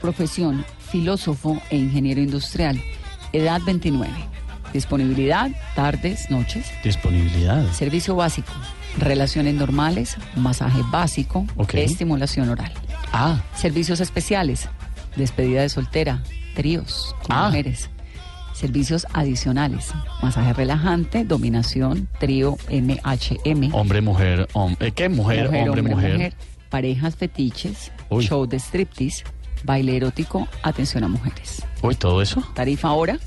Profesión, filósofo e ingeniero industrial. Edad 29. Disponibilidad, tardes, noches. Disponibilidad. Servicio básico, relaciones normales, masaje básico, estimulación oral. Ah, Servicios especiales, despedida de soltera, tríos con Ah. mujeres. Servicios adicionales, masaje relajante, dominación, trío MHM. hombre, mujer, hombre. ¿Qué? Mujer, hombre, mujer. Parejas fetiches, Uy. show de striptease, baile erótico, atención a mujeres. Uy, todo eso. Tarifa hora,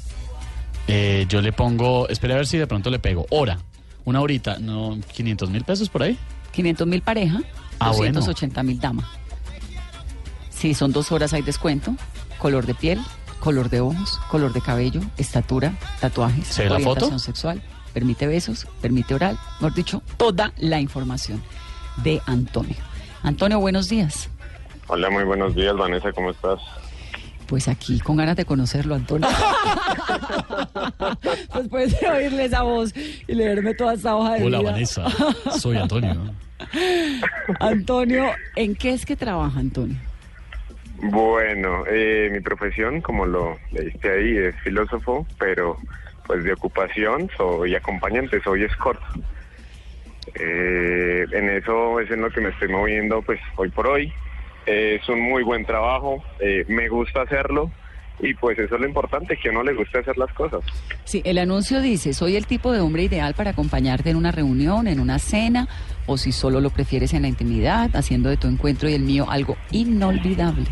Eh, yo le pongo, espere a ver si de pronto le pego. Hora. Una horita, no, 500 mil pesos por ahí. 500 mil pareja, Ah, bueno. 280 mil dama. Si son dos horas hay descuento, color de piel, color de ojos, color de cabello, estatura, tatuajes, ¿Se ve la orientación foto? sexual, permite besos, permite oral, mejor dicho, toda la información de Antonio. Antonio, buenos días. Hola, muy buenos días, Vanessa, ¿cómo estás? Pues aquí con ganas de conocerlo, Antonio. Después de oírle esa voz y leerme toda esa hoja de Hola, vida. Vanessa. Soy Antonio. Antonio, ¿en qué es que trabaja Antonio? Bueno, eh, mi profesión, como lo leíste ahí, es filósofo, pero pues de ocupación soy acompañante, soy escort. Eh, en eso es en lo que me estoy moviendo pues hoy por hoy. Eh, es un muy buen trabajo, eh, me gusta hacerlo y pues eso es lo importante, que a uno le guste hacer las cosas. Sí, el anuncio dice, soy el tipo de hombre ideal para acompañarte en una reunión, en una cena, o si solo lo prefieres en la intimidad, haciendo de tu encuentro y el mío algo inolvidable.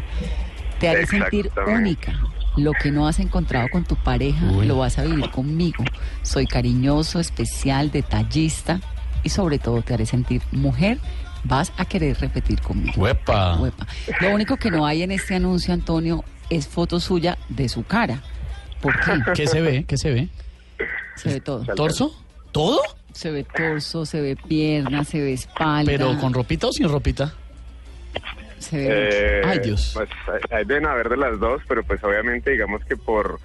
Te haré sentir única. Lo que no has encontrado con tu pareja, Uy. lo vas a vivir conmigo. Soy cariñoso, especial, detallista y sobre todo te haré sentir mujer. Vas a querer repetir conmigo. Huepa. Huepa. Lo único que no hay en este anuncio, Antonio, es foto suya de su cara. ¿Por qué? ¿Qué se ve? ¿Qué se ve? Se ve todo. ¿Torso? ¿Todo? Se ve torso, se ve pierna, se ve espalda. ¿Pero con ropita o sin ropita? Se ve Eh, Ay, Dios. Pues hay- hay deben haber de las dos, pero pues obviamente digamos que por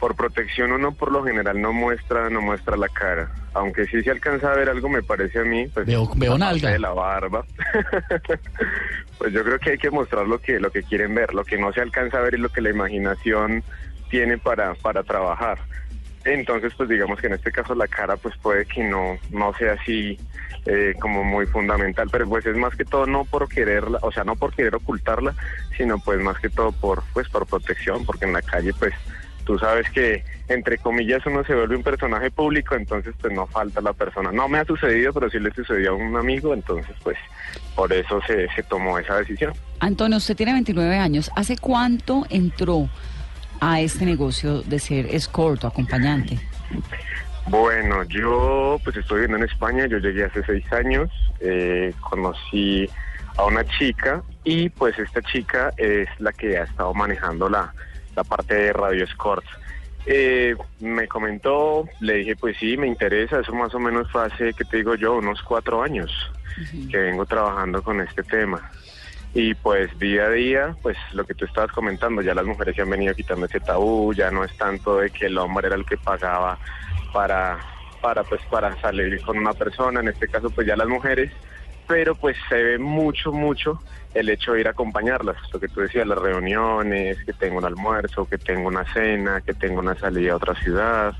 por protección uno por lo general no muestra no muestra la cara, aunque sí se alcanza a ver algo me parece a mí, pues Veo- veo nalga. de la barba. pues yo creo que hay que mostrar lo que lo que quieren ver, lo que no se alcanza a ver es lo que la imaginación tiene para para trabajar. Entonces, pues digamos que en este caso la cara pues puede que no, no sea así eh, como muy fundamental, pero pues es más que todo no por quererla, o sea, no por querer ocultarla, sino pues más que todo por pues por protección, porque en la calle pues tú sabes que entre comillas uno se vuelve un personaje público, entonces pues no falta la persona. No me ha sucedido, pero sí le sucedió a un amigo, entonces pues por eso se, se tomó esa decisión. Antonio, usted tiene 29 años. ¿Hace cuánto entró a este negocio de ser escort o acompañante? Bueno, yo pues estoy viviendo en España, yo llegué hace seis años, eh, conocí a una chica y pues esta chica es la que ha estado manejando la, la parte de Radio Escort. Eh, me comentó, le dije pues sí, me interesa, eso más o menos fue hace, ¿qué te digo yo? Unos cuatro años que vengo trabajando con este tema. Y pues día a día, pues lo que tú estabas comentando, ya las mujeres se han venido quitando ese tabú, ya no es tanto de que el hombre era el que pagaba para, para pues para salir con una persona, en este caso pues ya las mujeres, pero pues se ve mucho, mucho el hecho de ir a acompañarlas, lo que tú decías, las reuniones, que tengo un almuerzo, que tengo una cena, que tengo una salida a otra ciudad,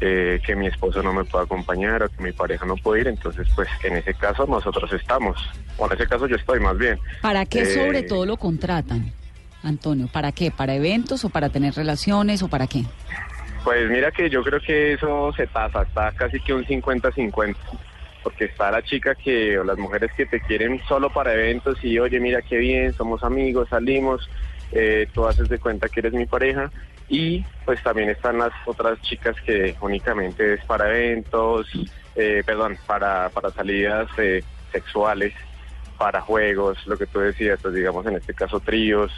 eh, que mi esposo no me pueda acompañar o que mi pareja no puede ir, entonces pues en ese caso nosotros estamos, o en ese caso yo estoy más bien. ¿Para qué Eh, sobre todo lo contratan, Antonio? ¿Para qué? ¿Para eventos o para tener relaciones o para qué? Pues mira que yo creo que eso se tasa, está casi que un 50-50, porque está la chica que, o las mujeres que te quieren solo para eventos y oye, mira qué bien, somos amigos, salimos, eh, tú haces de cuenta que eres mi pareja, y pues también están las otras chicas que únicamente es para eventos, eh, perdón, para, para salidas eh, sexuales, para juegos, lo que tú decías, pues digamos en este caso tríos,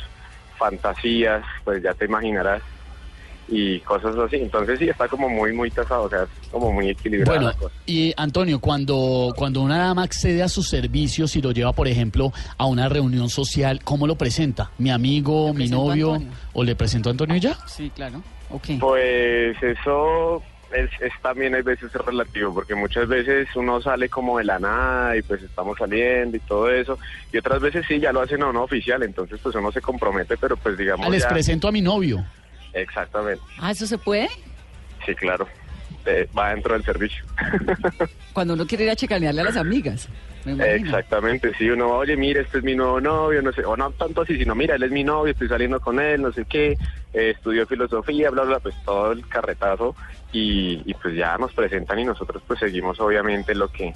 fantasías, pues ya te imaginarás y cosas así. Entonces sí, está como muy, muy tasado, o sea, es como muy equilibrada Bueno, y Antonio, cuando, cuando una dama accede a sus servicios y lo lleva, por ejemplo, a una reunión social, ¿cómo lo presenta? ¿Mi amigo, mi novio? ¿O le presento a Antonio ya? Sí, claro. Ok. Pues eso es, es también hay veces relativo, porque muchas veces uno sale como de la nada y pues estamos saliendo y todo eso, y otras veces sí, ya lo hacen a uno oficial, entonces pues uno se compromete, pero pues digamos Ah, les ya- presento a mi novio. Exactamente, Ah, ¿eso se puede? sí, claro, Eh, va dentro del servicio. Cuando uno quiere ir a chicanearle a las amigas. Exactamente, sí, uno, oye, mira, este es mi nuevo novio, no sé, o no tanto así, sino, mira, él es mi novio, estoy saliendo con él, no sé qué, eh, estudió filosofía, bla, bla, pues todo el carretazo, y, y pues ya nos presentan y nosotros pues seguimos obviamente lo que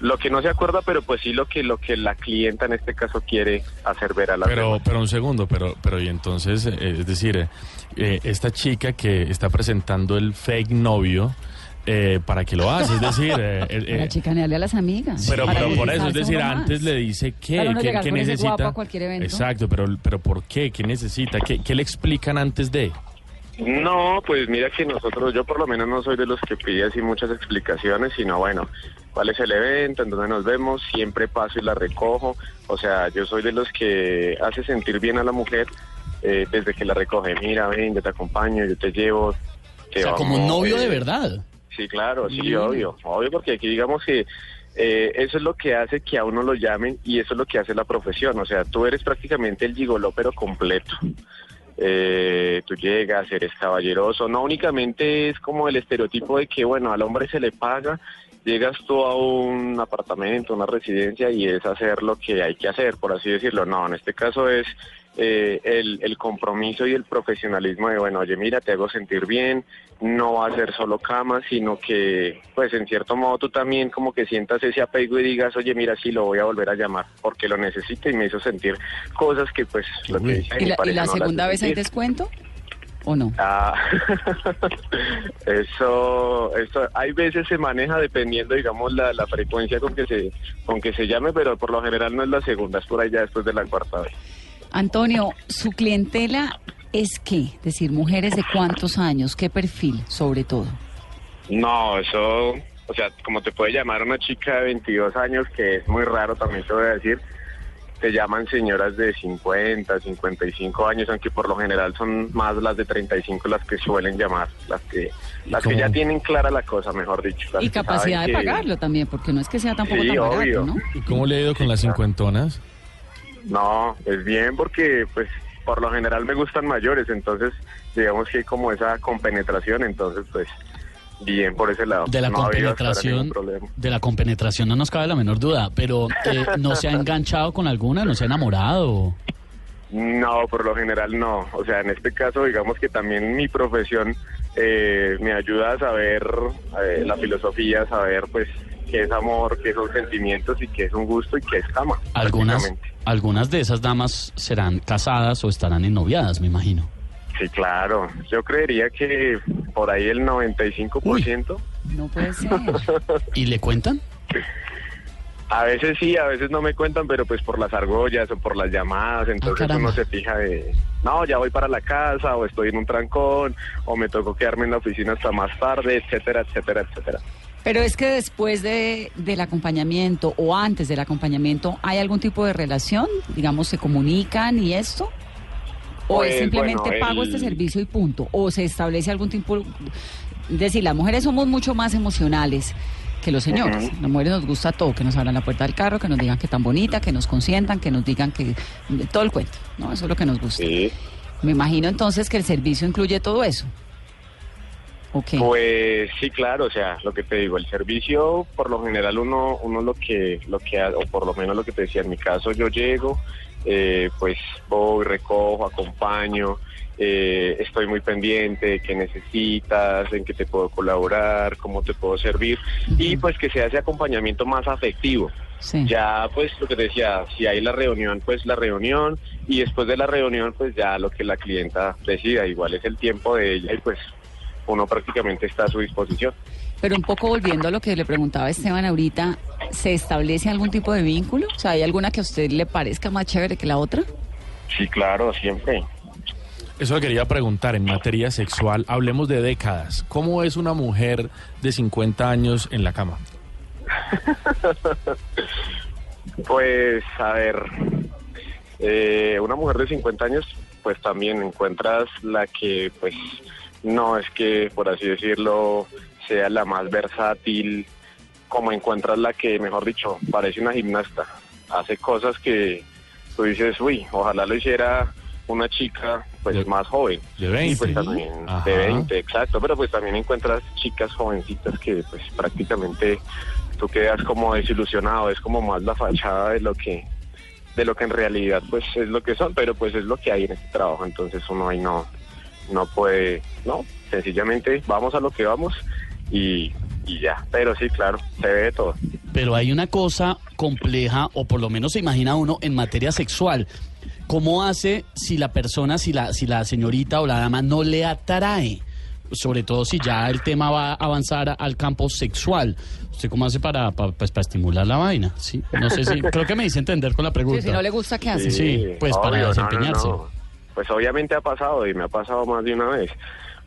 lo que no se acuerda, pero pues sí lo que lo que la clienta en este caso quiere hacer ver a la Pero, pero un segundo, pero, pero y entonces, eh, es decir, eh, eh, esta chica que está presentando el fake novio, eh, ¿para qué lo hace? Es decir, eh, eh, Para eh, chicanearle a las amigas. pero, pero por eso, es decir, antes le dice qué, Para uno qué, qué necesita. guapo a cualquier evento. Exacto, pero, pero ¿por qué? ¿Qué necesita? ¿Qué, qué le explican antes de? No, pues mira que nosotros, yo por lo menos no soy de los que pide así muchas explicaciones, sino bueno, cuál es el evento, en dónde nos vemos, siempre paso y la recojo. O sea, yo soy de los que hace sentir bien a la mujer eh, desde que la recoge. Mira, ven, yo te acompaño, yo te llevo. te O sea, como un novio eh, de verdad. Sí, claro, sí, Mm. obvio, obvio, porque aquí digamos que eh, eso es lo que hace que a uno lo llamen y eso es lo que hace la profesión. O sea, tú eres prácticamente el gigoló, pero completo. Eh, tú llegas, eres caballeroso. No únicamente es como el estereotipo de que, bueno, al hombre se le paga, llegas tú a un apartamento, una residencia y es hacer lo que hay que hacer, por así decirlo. No, en este caso es eh, el, el compromiso y el profesionalismo de, bueno, oye, mira, te hago sentir bien, no va a ser solo cama, sino que, pues, en cierto modo tú también como que sientas ese apego y digas, oye, mira, sí, lo voy a volver a llamar, porque lo necesito y me hizo sentir cosas que, pues, lo que dice ¿Y mi la, y pareja la no las segunda vez hay descuento? ¿O no? Ah, eso, eso, hay veces se maneja dependiendo, digamos, la, la frecuencia con que se, con que se llame, pero por lo general no es la segunda, es por allá después de la cuarta vez. Antonio, ¿su clientela es qué? Es decir, mujeres de cuántos años, qué perfil, sobre todo. No, eso, o sea, como te puede llamar una chica de 22 años, que es muy raro también te voy a decir, te llaman señoras de 50, 55 años, aunque por lo general son más las de 35 las que suelen llamar, las que, las que ya tienen clara la cosa, mejor dicho. Y capacidad de que- pagarlo también, porque no es que sea tampoco Sí, tan barato, obvio. ¿no? ¿Y cómo le ha ido con las cincuentonas? No, es bien porque pues por lo general me gustan mayores, entonces digamos que hay como esa compenetración, entonces pues bien por ese lado. De la no compenetración, de la compenetración no nos cabe la menor duda, pero eh, ¿no se ha enganchado con alguna? ¿No se ha enamorado? No, por lo general no. O sea, en este caso digamos que también mi profesión eh, me ayuda a saber eh, la filosofía, a saber pues qué es amor, qué son sentimientos y qué es un gusto y qué es cama. Algunas, algunas de esas damas serán casadas o estarán ennoviadas, me imagino. Sí, claro. Yo creería que por ahí el 95%. No puede ser. ¿Y le cuentan? A veces sí, a veces no me cuentan, pero pues por las argollas o por las llamadas, entonces Ah, uno se fija de, no, ya voy para la casa o estoy en un trancón o me tocó quedarme en la oficina hasta más tarde, etcétera, etcétera, etcétera. Pero es que después de, del acompañamiento o antes del acompañamiento, ¿hay algún tipo de relación? Digamos, ¿se comunican y esto? ¿O Pues, es simplemente bueno, pago el- este servicio y punto? ¿O se establece algún tipo... Es decir, las mujeres somos mucho más emocionales que los señores. Las mujeres nos gusta todo, que nos abran la puerta del carro, que nos digan que tan bonita, que nos consientan, que nos digan que... Todo el cuento, ¿no? Eso es lo que nos gusta. Sí. Me imagino entonces que el servicio incluye todo eso. Pues sí, claro, o sea, lo que te digo, el servicio, por lo general uno, uno lo que, lo que, o por lo menos lo que te decía, en mi caso yo llego, eh, pues voy, recojo, acompaño, eh, estoy muy pendiente de qué necesitas, en qué te puedo colaborar, cómo te puedo servir, y pues que sea ese acompañamiento más afectivo. Sí. Ya, pues lo que te decía, si hay la reunión, pues la reunión, y después de la reunión, pues ya lo que la clienta decida, igual es el tiempo de ella, y pues uno prácticamente está a su disposición. Pero un poco volviendo a lo que le preguntaba Esteban ahorita, ¿se establece algún tipo de vínculo? O sea, ¿hay alguna que a usted le parezca más chévere que la otra? Sí, claro, siempre. Eso le quería preguntar en materia sexual. Hablemos de décadas. ¿Cómo es una mujer de 50 años en la cama? Pues, a ver, eh, una mujer de 50 años, pues también encuentras la que, pues, no es que, por así decirlo, sea la más versátil, como encuentras la que, mejor dicho, parece una gimnasta. Hace cosas que tú dices, uy, ojalá lo hiciera una chica pues De- más joven. de 20. Y, pues, también Ajá. de 20, exacto, pero pues también encuentras chicas jovencitas que pues prácticamente tú quedas como desilusionado, es como más la fachada de lo que de lo que en realidad pues es lo que son, pero pues es lo que hay en este trabajo, entonces uno ahí no no puede, no, sencillamente vamos a lo que vamos y, y ya, pero sí, claro, se ve de todo. Pero hay una cosa compleja, o por lo menos se imagina uno, en materia sexual. ¿Cómo hace si la persona, si la, si la señorita o la dama no le atrae? Sobre todo si ya el tema va a avanzar al campo sexual. ¿Usted cómo hace para, pa- pues, para estimular la vaina? Sí, no sé si... Creo que me hice entender con la pregunta. Sí, si no le gusta, ¿qué hace? Sí, pues, para no, no, desempeñarse. no. Pues obviamente ha pasado y me ha pasado más de una vez.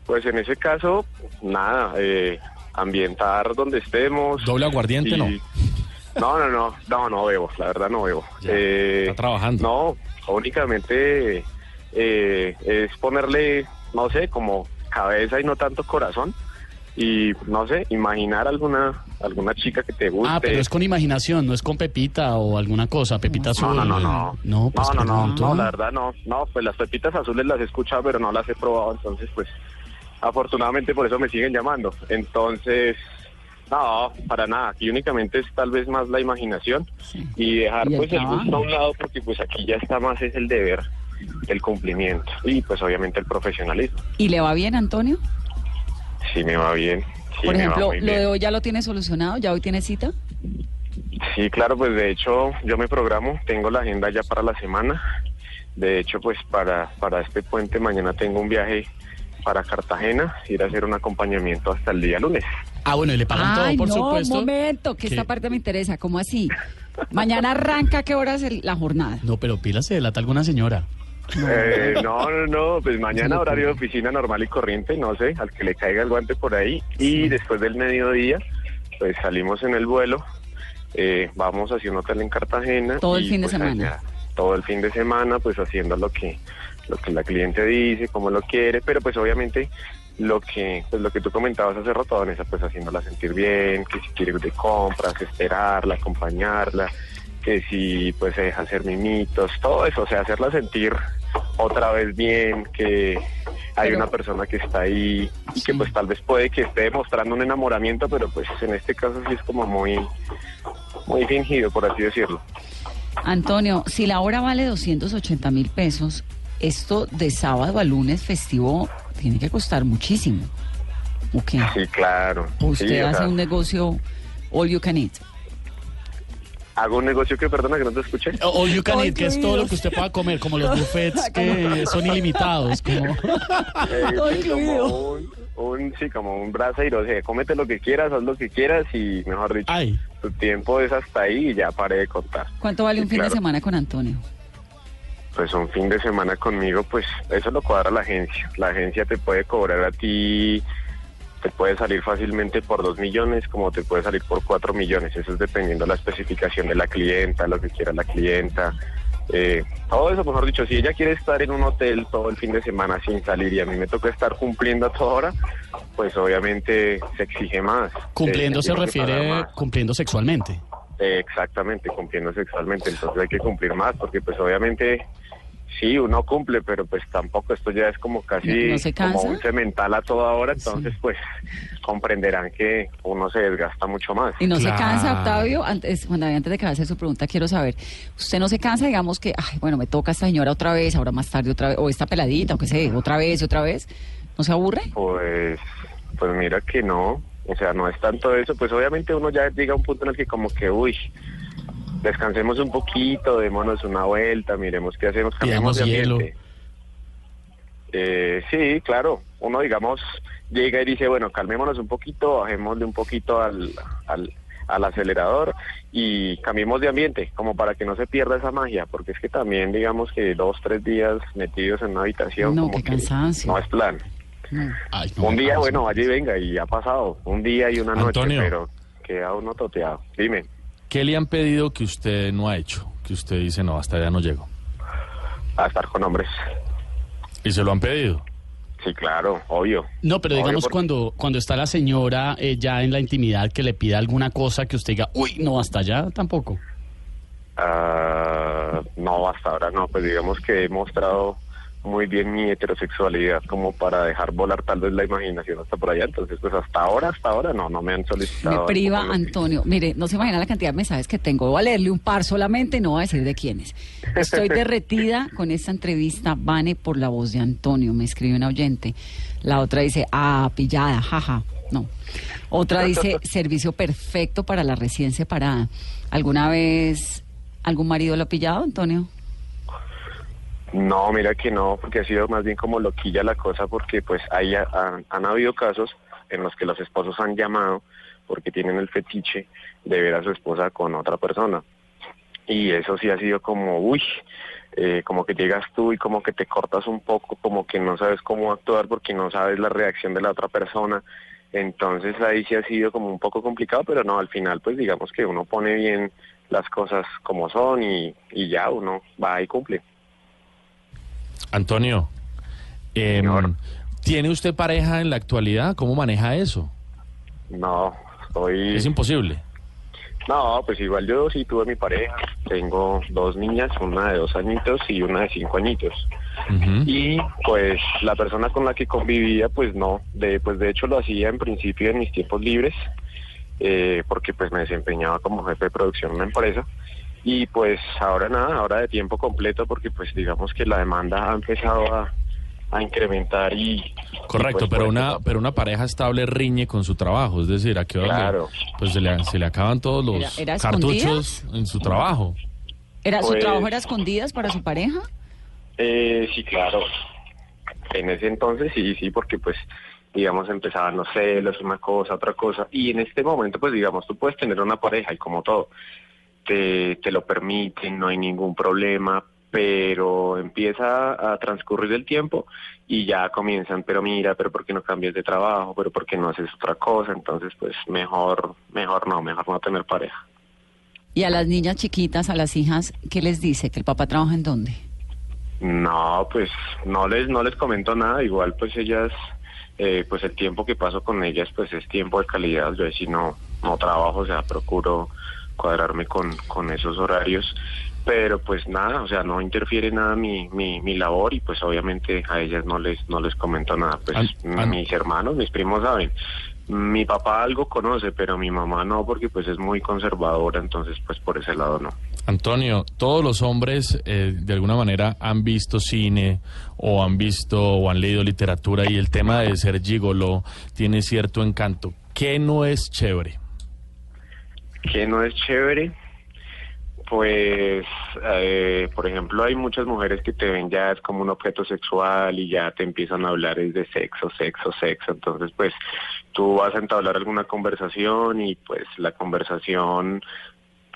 Pues en ese caso, nada, eh, ambientar donde estemos. ¿Doble aguardiente, y- no? No, no, no, no, no bebo, la verdad no bebo. Ya, Eh, está trabajando. No, únicamente eh, es ponerle, no sé, como cabeza y no tanto corazón. Y no sé, imaginar alguna alguna chica que te guste. Ah, pero es con imaginación, no es con Pepita o alguna cosa, Pepita azul. No, no, no, no. No, pues no, no, no, pregunto. no, la verdad no. No, pues las pepitas azules las he escuchado, pero no las he probado, entonces pues afortunadamente por eso me siguen llamando. Entonces, no, para nada. Aquí únicamente es tal vez más la imaginación y dejar Y el pues el gusto a un lado porque pues aquí ya está más es el deber, el cumplimiento y pues obviamente el profesionalismo. ¿Y le va bien, Antonio? Sí me va bien. sí Por me va ejemplo, lo bien. de hoy ya lo tiene solucionado, ya hoy tiene cita. Sí, claro, pues de hecho yo me programo, tengo la agenda ya para la semana. De hecho, pues para, para este puente mañana tengo un viaje para Cartagena, ir a hacer un acompañamiento hasta el día lunes. Ah, bueno, y le pagan Ay, todo, por no, supuesto. un momento, que ¿Qué? esta parte me interesa. ¿Cómo así? Mañana arranca, ¿a ¿qué horas el- la jornada? No, pero pila se delata alguna señora. Eh, no, no, no, pues mañana horario de oficina normal y corriente, no sé, al que le caiga el guante por ahí. Y después del mediodía, pues salimos en el vuelo, eh, vamos hacia un hotel en Cartagena. Todo el y, fin de pues, semana. allá, todo el fin de semana, pues haciendo lo que, lo que la cliente dice, como lo quiere, pero pues obviamente lo que, pues lo que tú comentabas hace rato, Vanessa, pues haciéndola sentir bien, que si quiere ir de compras, esperarla, acompañarla, que si pues se deja hacer mimitos, todo eso, o sea, hacerla sentir otra vez bien, que hay Pero- una persona que está ahí y que Sí. pues tal vez puede que esté demostrando un enamoramiento, pero pues en este caso sí es como muy, muy fingido, por así decirlo. Antonio, si la hora vale 280 mil pesos, esto de sábado a lunes festivo tiene que costar muchísimo. ¿O qué? Sí, claro. ¿O usted Sí, o hace sea, un negocio all you can eat? Hago un negocio que, perdona, que no te escuché. O you can eat, que es todo lo que usted pueda comer, como los buffets que son ilimitados. Como... Eh, Todo sí, como incluido. un, un- sí, como un braseiro, o sea, cómete lo que quieras, haz lo que quieras y, mejor dicho, Ay, tu tiempo es hasta ahí y ya paré de contar. ¿Cuánto vale Sí, un fin de semana con Antonio? Pues un fin de semana conmigo, pues eso lo cuadra la agencia. La agencia te puede cobrar a ti, te puede salir fácilmente por dos millones, como te puede salir por cuatro millones. Eso es dependiendo de la especificación de la clienta, lo que quiera la clienta. Eh, todo eso, mejor dicho, si ella quiere estar en un hotel todo el fin de semana sin salir y a mí me toca estar cumpliendo a toda hora, pues obviamente se exige más. cumpliendo Eh, se refiere cumpliendo sexualmente. Eh, exactamente, cumpliendo sexualmente, entonces hay que cumplir más, porque pues obviamente sí, uno cumple, pero pues tampoco esto ya es como casi ¿No- no se como un cemental a toda hora, entonces pues comprenderán que uno se desgasta mucho más. ¿Y no se cansa, Octavio? Antes, cuando antes de que hacer su pregunta, quiero saber, ¿usted no se cansa, digamos que, ay, bueno, me toca esta señora otra vez, ahora más tarde otra vez, o esta peladita, o qué sé, otra vez y otra vez? ¿No se aburre? Pues, pues mira que no, o sea, no es tanto eso, pues obviamente uno ya llega a un punto en el que como que, uy, descansemos un poquito, démonos una vuelta, miremos qué hacemos, cambiemos de Pidamos hielo. ambiente. Eh, sí, claro, uno digamos llega y dice, bueno, calmémonos un poquito, bajémosle un poquito al, al, al acelerador y cambiemos de ambiente, como para que no se pierda esa magia, porque es que también digamos que dos, tres días metidos en una habitación, No, como qué que cansancio. no es plan. Ay, no, Un día, no, bueno, vaya y venga, y ha pasado, un día y una noche, Antonio. pero queda uno toteado. Dime. ¿Qué le han pedido que usted no ha hecho? Que usted dice, no, hasta allá no llego. a estar con hombres. ¿Y se lo han pedido? Sí, claro, obvio. No, pero Obvio, digamos porque- cuando, cuando está la señora eh, ya en la intimidad que le pida alguna cosa que usted diga, uy, no, hasta allá tampoco. Ah, no, hasta ahora no, pues digamos que he mostrado muy bien mi heterosexualidad como para dejar volar tal vez la imaginación hasta por allá, entonces pues hasta ahora, hasta ahora no, no me han Me solicitado. priva lo que- Antonio. Mire, no se imagina la cantidad de mensajes que tengo. Voy a leerle un par solamente, no voy a decir de quiénes. Estoy derretida con esta entrevista, Vane, por la voz de Antonio, me escribe una oyente. La otra dice, ah, pillada, jaja. No. Otra dice, servicio perfecto para la recién separada. ¿Alguna vez algún marido lo ha pillado, Antonio? No, mira que no, porque ha sido más bien como loquilla la cosa, porque pues ahí ha- han, han habido casos en los que los esposos han llamado porque tienen el fetiche de ver a su esposa con otra persona. Y eso sí ha sido como, uy, eh, como que llegas tú y como que te cortas un poco, como que no sabes cómo actuar porque no sabes la reacción de la otra persona. Entonces ahí sí ha sido como un poco complicado, pero no, al final pues digamos que uno pone bien las cosas como son y, y ya uno va y cumple. Antonio, Señor. ¿tiene usted pareja en la actualidad? ¿Cómo maneja eso? No, estoy... Es imposible. No, pues igual yo sí tuve mi pareja. Tengo dos niñas, una de dos añitos y una de cinco añitos. Y pues la persona con la que convivía, pues no, de, pues de hecho lo hacía en principio en mis tiempos libres, eh, porque pues me desempeñaba como jefe de producción en una empresa. Y pues ahora nada, ahora de tiempo completo, porque pues digamos que la demanda ha empezado a, a incrementar y... Correcto, y, pues, pero una pero una pareja estable riñe con su trabajo, es decir, a qué hora le- Claro. pues se le, se le acaban todos los ¿Era- era cartuchos en su trabajo. ¿Era, ¿Su Pues- trabajo era escondidas para su pareja? Eh, sí, claro. En ese entonces sí, sí, porque pues, digamos, empezaban los celos, una cosa, otra cosa. Y en este momento, pues, digamos, tú puedes tener una pareja y como todo, te, te lo permiten, no hay ningún problema, pero empieza a transcurrir el tiempo y ya comienzan, pero mira, pero ¿por qué no cambias de trabajo? ¿Pero por qué no haces otra cosa? Entonces, pues, mejor, mejor no, mejor no tener pareja. Y a las niñas chiquitas, a las hijas, ¿qué les dice? ¿Que el papá trabaja en dónde? No, pues no les no les comento nada. Igual pues ellas, eh, pues el tiempo que paso con ellas pues es tiempo de calidad. Yo si no no trabajo, o sea, procuro cuadrarme con, con esos horarios. Pero pues nada, o sea, no interfiere nada mi, mi, mi labor y pues obviamente a ellas no les no les comento nada. Pues mis hermanos, mis primos saben. Mi papá algo conoce, pero mi mamá no, porque pues es muy conservadora, entonces pues por ese lado no. Antonio, todos los hombres eh, de alguna manera han visto cine o han visto o han leído literatura y el tema de ser gigolo tiene cierto encanto. ¿Qué no es chévere? Que no es chévere, pues, eh, por ejemplo, hay muchas mujeres que te ven ya es como un objeto sexual y ya te empiezan a hablar es de sexo, sexo, sexo. Entonces, pues, tú vas a entablar alguna conversación y pues la conversación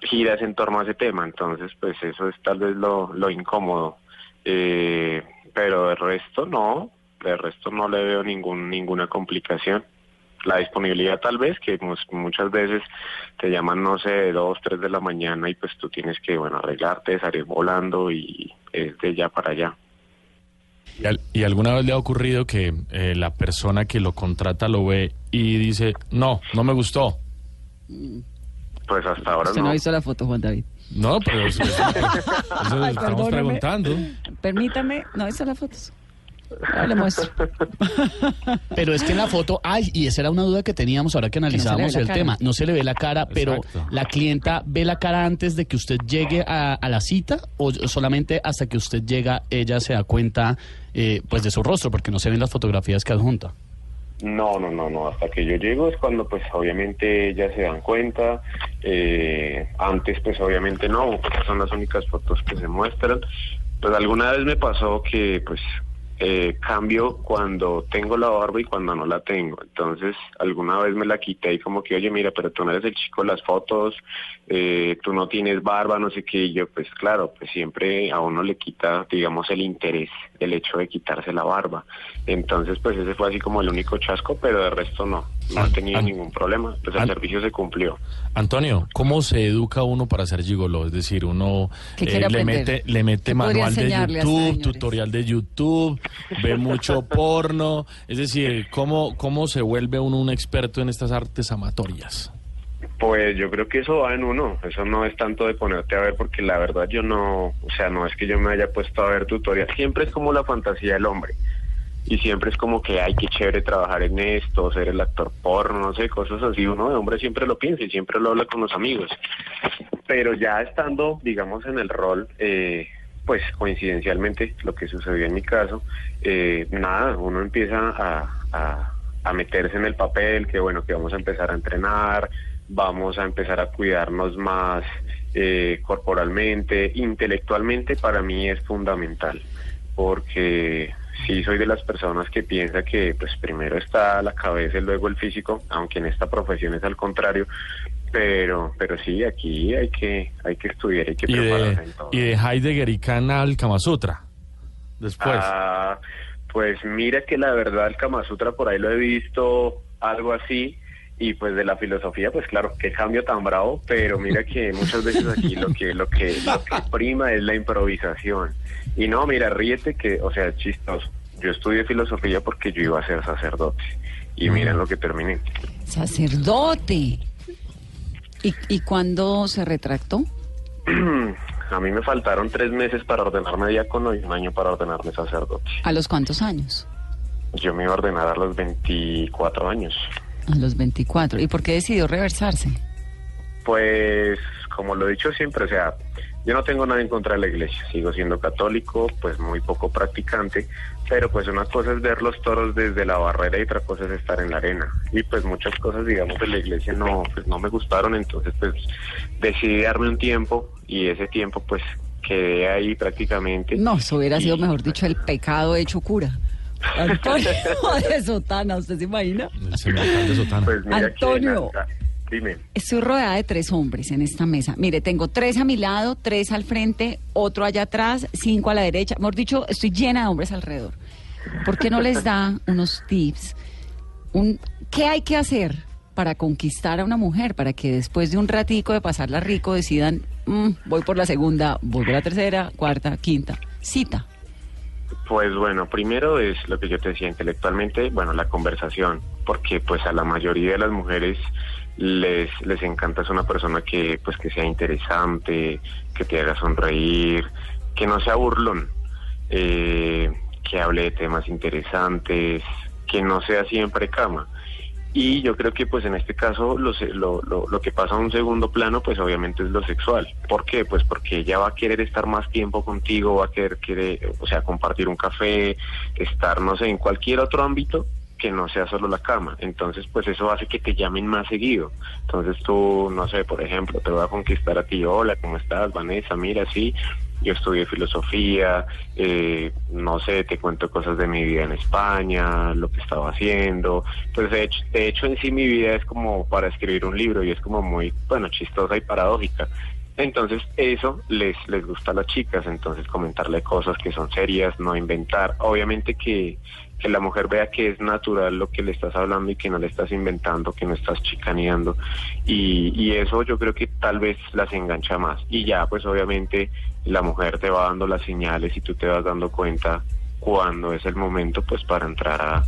giras en torno a ese tema. Entonces, pues, eso es tal vez lo, lo incómodo. Eh, pero de resto no, de resto no le veo ningún ninguna complicación la disponibilidad tal vez, que muchas veces te llaman, no sé, de dos, tres de la mañana y pues tú tienes que, bueno, arreglarte, salir volando y es de ya para allá. ¿Y, al- y alguna vez le ha ocurrido que eh, la persona que lo contrata lo ve y dice, no, no me gustó? Pues hasta ahora Usted no no. visto la foto, Juan David. No, pero eso, eso- eso Ay, estamos perdóname. preguntando. Permítame, no visto las fotos. Ahora le muestro. Pero es que en la foto, ay, y esa era una duda que teníamos ahora que analizábamos el cara. tema. No se le ve la cara, pero Exacto. la clienta ve la cara antes de que usted llegue a, a la cita o solamente hasta que usted llega ella se da cuenta eh, pues de su rostro, porque no se ven las fotografías que adjunta. No, no, no, no. Hasta que yo llego es cuando, pues, obviamente ellas se dan cuenta. Eh, antes, pues, obviamente no. Porque son las únicas fotos que se muestran. Pues alguna vez me pasó que, pues, eh, cambio cuando tengo la barba y cuando no la tengo. Entonces, alguna vez me la quité y como que, oye, mira, pero tú no eres el chico de las fotos, eh, tú no tienes barba, no sé qué. Y yo, pues claro, pues siempre a uno le quita, digamos, el interés, el hecho de quitarse la barba. Entonces, pues ese fue así como el único chasco, pero de resto no, no An- he tenido an- ningún problema. Pues el an- servicio se cumplió. Antonio, ¿cómo se educa uno para ser gigolo? Es decir, uno eh, ¿Qué quiere le mete, le mete ¿Qué podría manual de YouTube, tutorial de YouTube, ve mucho porno. Es decir, ¿cómo, ¿cómo se vuelve uno un experto en estas artes amatorias? Pues yo creo que eso va en uno, eso no es tanto de ponerte a ver porque la verdad yo no, o sea, no es que yo me haya puesto a ver tutoriales, siempre es como la fantasía del hombre y siempre es como que ay, qué chévere trabajar en esto, ser el actor porno, no sé, cosas así, uno de hombre siempre lo piensa y siempre lo habla con los amigos, pero ya estando, digamos, en el rol, eh, pues coincidencialmente lo que sucedió en mi caso, eh, nada, uno empieza a, a, meterse en el papel, que bueno, que vamos a empezar a entrenar, vamos a empezar a cuidarnos más eh, corporalmente, intelectualmente para mí es fundamental, porque sí soy de las personas que piensa que pues primero está la cabeza y luego el físico, aunque en esta profesión es al contrario, pero pero sí aquí hay que hay que estudiar, hay que Y prepararse de, en todo. y de Heidegger y Kant al Kama Sutra. Después. Ah, pues mira que la verdad el Kama Sutra por ahí lo he visto algo así y pues de la filosofía pues claro qué cambio tan bravo pero mira que muchas veces aquí lo que lo que lo que prima es la improvisación y no mira ríete que o sea chistoso yo estudié filosofía porque yo iba a ser sacerdote y mira en lo que terminé Sacerdote. ¿Y, ¿Y cuándo se retractó? a mí me faltaron tres meses para ordenarme diácono y un año para ordenarme sacerdote ¿A los cuántos años? yo me iba a ordenar a los 24 años A los 24. ¿Y por qué decidió reversarse? Pues, como lo he dicho siempre, o sea, yo no tengo nada en contra de la iglesia, sigo siendo católico, pues muy poco practicante, pero pues una cosa es ver los toros desde la barrera y otra cosa es estar en la arena. Y pues muchas cosas, digamos, de la iglesia no, pues no me gustaron, entonces pues decidí darme un tiempo y ese tiempo pues quedé ahí prácticamente. No, eso hubiera sido, mejor dicho, el pecado hecho cura. Antonio de Sotana, ¿usted se imagina? El semialcalde Sotana. Pues mira Antonio. Dime. Estoy rodeada de tres hombres en esta mesa. Mire, tengo tres a mi lado, tres al frente, otro allá atrás, cinco a la derecha. Mejor dicho, estoy llena de hombres alrededor. ¿Por qué no les da unos tips? Un, ¿Qué hay que hacer para conquistar a una mujer? Para que después de un ratico de pasarla rico decidan, "Mm, voy por la segunda, voy por la tercera, cuarta, quinta. Cita. Pues bueno, primero es lo que yo te decía intelectualmente, bueno, la conversación, porque pues a la mayoría de las mujeres les les encanta es una persona que pues que sea interesante, que te haga sonreír, que no sea burlón, eh, que hable de temas interesantes, que no sea siempre cama. Y yo creo que pues en este caso lo, lo, lo, lo que pasa a un segundo plano pues obviamente es lo sexual. ¿Por qué? Pues porque ella va a querer estar más tiempo contigo, va a querer, quiere, o sea, compartir un café, estar, no sé, en cualquier otro ámbito que no sea solo la cama. Entonces pues eso hace que te llamen más seguido. Entonces tú, no sé, por ejemplo, te voy a conquistar a ti, hola, ¿cómo estás, Vanessa? Mira, sí, yo estudié filosofía, eh, no sé, te cuento cosas de mi vida en España, lo que estaba haciendo. Pues de hecho, de hecho en sí mi vida es como para escribir un libro y es como muy, bueno, chistosa y paradójica. Entonces eso les, les gusta a las chicas, entonces comentarle cosas que son serias, no inventar. Obviamente que, que la mujer vea que es natural lo que le estás hablando y que no le estás inventando, que no estás chicaneando. Y, y eso yo creo que tal vez las engancha más. Y ya pues obviamente la mujer te va dando las señales y tú te vas dando cuenta cuando es el momento pues para entrar a,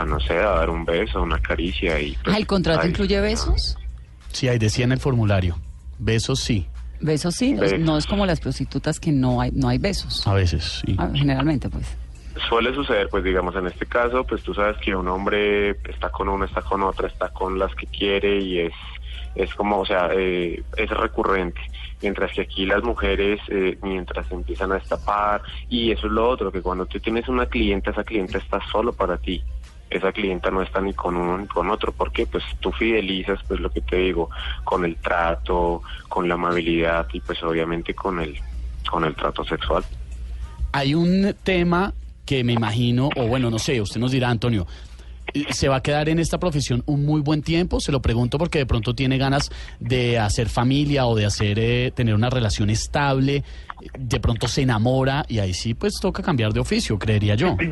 a no sé, a dar un beso, una caricia y... pues, ¿El contrato ahí, incluye ¿no? besos? Sí, ahí decía en el formulario. Besos sí, Besos sí, Besos. no es como las prostitutas que no hay, no hay besos. a veces sí. Ah, generalmente, pues. Suele suceder, pues digamos, en este caso, pues tú sabes que un hombre está con uno, está con otra, está con las que quiere y es, es como, o sea, eh, es recurrente. Mientras que aquí las mujeres, eh, mientras empiezan a destapar, y eso es lo otro, que cuando tú tienes una clienta, esa clienta está solo para ti. Esa clienta no está ni con uno ni con otro. ¿Por qué? Pues tú fidelizas, pues lo que te digo, con el trato, con la amabilidad y pues obviamente con el, con el trato sexual. Hay un tema que me imagino, o bueno, no sé, usted nos dirá, Antonio, eh, ¿se va a quedar en esta profesión un muy buen tiempo? Se lo pregunto porque de pronto tiene ganas de hacer familia o de hacer eh, tener una relación estable, de pronto se enamora y ahí sí pues toca cambiar de oficio, creería yo.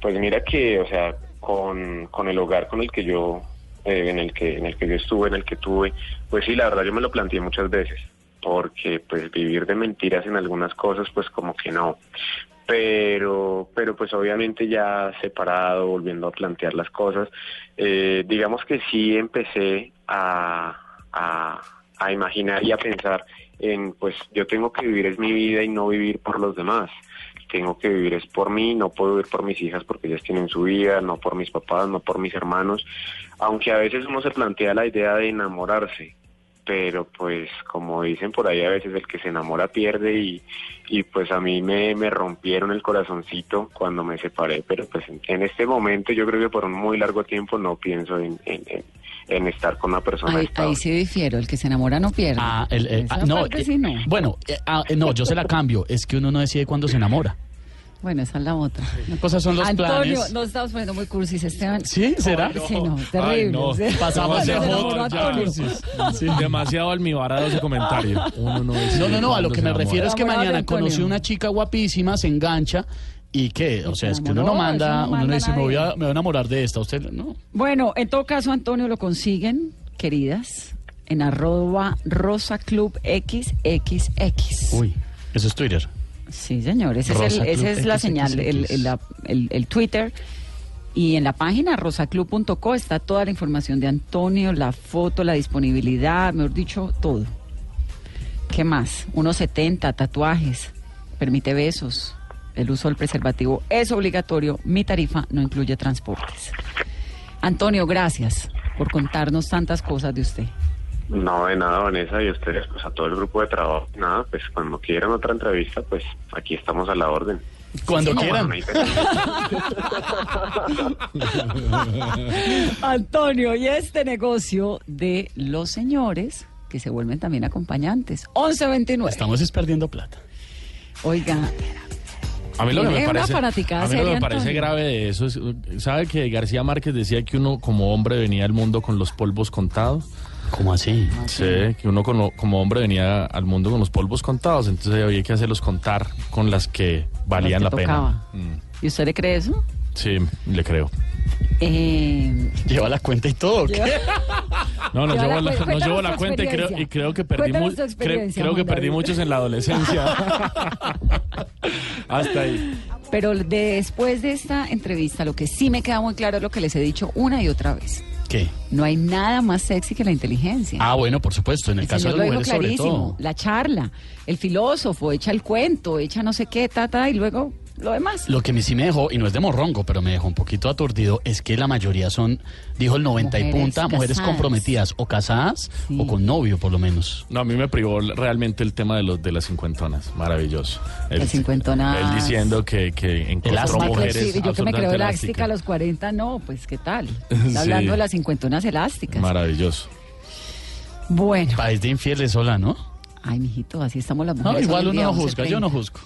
Pues mira que, o sea, con, con el hogar con el que yo, eh, en el que, en el que yo estuve, en el que tuve, pues sí, la verdad yo me lo planteé muchas veces, porque pues vivir de mentiras en algunas cosas, pues como que no. Pero, pero pues obviamente ya separado, volviendo a plantear las cosas, eh, digamos que sí empecé a, a, a imaginar y a pensar en, pues yo tengo que vivir es mi vida y no vivir por los demás. Tengo que vivir es por mí, no puedo vivir por mis hijas porque ellas tienen su vida, no por mis papás, no por mis hermanos, aunque a veces uno se plantea la idea de enamorarse, pero pues como dicen por ahí a veces el que se enamora pierde y, y pues a mí me, me rompieron el corazoncito cuando me separé, pero pues en, en este momento yo creo que por un muy largo tiempo no pienso en, en, en- en estar con una persona Ahí, ahí sí difiero, el que se enamora no pierde. Ah, el- eh, ah, no, eh, sí no. bueno, eh, ah, eh, no, yo se la cambio, es que uno no decide cuándo se enamora. Bueno, esa es la otra. Una cosa son los Antonio, planes. nos estamos poniendo muy cursis, Esteban. ¿Sí? ¿Será? Sí, no, Ay, terrible. no. Sí. Pasamos de Demasiado. Antonio. Sí, almibarado ese comentario. Uno no, No, no, no, a lo que me refiero es que mañana Antonio. conoce una chica guapísima, se engancha y que, o sea, es que uno no manda, uno no dice, me voy, a, nadie. me voy a enamorar de esta, usted no. Bueno, en todo caso, Antonio lo consiguen, queridas, en arroba Rosa Club XXX. Uy, eso es Twitter. Sí, señor, ese es, el- esa es la señal, el, el- el Twitter. Y en la página rosaclub.co está toda la información de Antonio, la foto, la disponibilidad, mejor dicho, todo. ¿Qué más? 1.70, tatuajes, permite besos, el uso del preservativo es obligatorio, mi tarifa no incluye transportes. Antonio, gracias por contarnos tantas cosas de usted. No, de nada, Vanessa, y a ustedes, pues a todo el grupo de trabajo. Nada, pues cuando quieran otra entrevista, pues aquí estamos a la orden. Cuando señor. quieran. Antonio, y este negocio de los señores que se vuelven también acompañantes. 1129. Estamos es perdiendo plata. Oiga, A mí lo que me una parece, fanaticada a mí lo que me parece grave de eso es, ¿sabe que García Márquez decía que uno como hombre venía al mundo con los polvos contados? ¿Cómo así? Sí, que uno como, como hombre venía al mundo con los polvos contados, entonces había que hacerlos contar con las que valían que la tocaba. pena. Mm, ¿y usted le cree eso? sí, le creo. Eh, Lleva la cuenta y todo. ¿qué? No, no llevo la no llevo la cuenta y creo, y creo que perdí, mu- cre- creo que perdí muchos en la adolescencia. Hasta ahí. pero después de esta entrevista, lo que sí me queda muy claro es lo que les he dicho una y otra vez. ¿Qué? No hay nada más sexy que la inteligencia. Ah, bueno, por supuesto, en el, caso de las mujeres sobre todo. La charla, el filósofo, echa el cuento, echa no sé qué, ta, ta, y luego lo demás. Lo que me sí me dejó, y no es de morrongo, pero me dejó un poquito aturdido, es que la mayoría son, dijo el 90 y Mujeres punta, mujeres comprometidas o casadas Sí. o con novio, por lo menos. No, a mí me privó realmente el tema de los de las cincuentonas. Maravilloso. Las cincuentonas. Él diciendo que, que encontró mujeres. flexible. Yo que me creo elástica a los 40, no, pues qué tal. Está Sí. hablando de las cincuentonas elásticas. Maravilloso. Bueno, País de infieles sola, ¿no? ay, mijito, así estamos las No, mujeres. hoy igual uno no 11:30. juzga, yo no juzgo.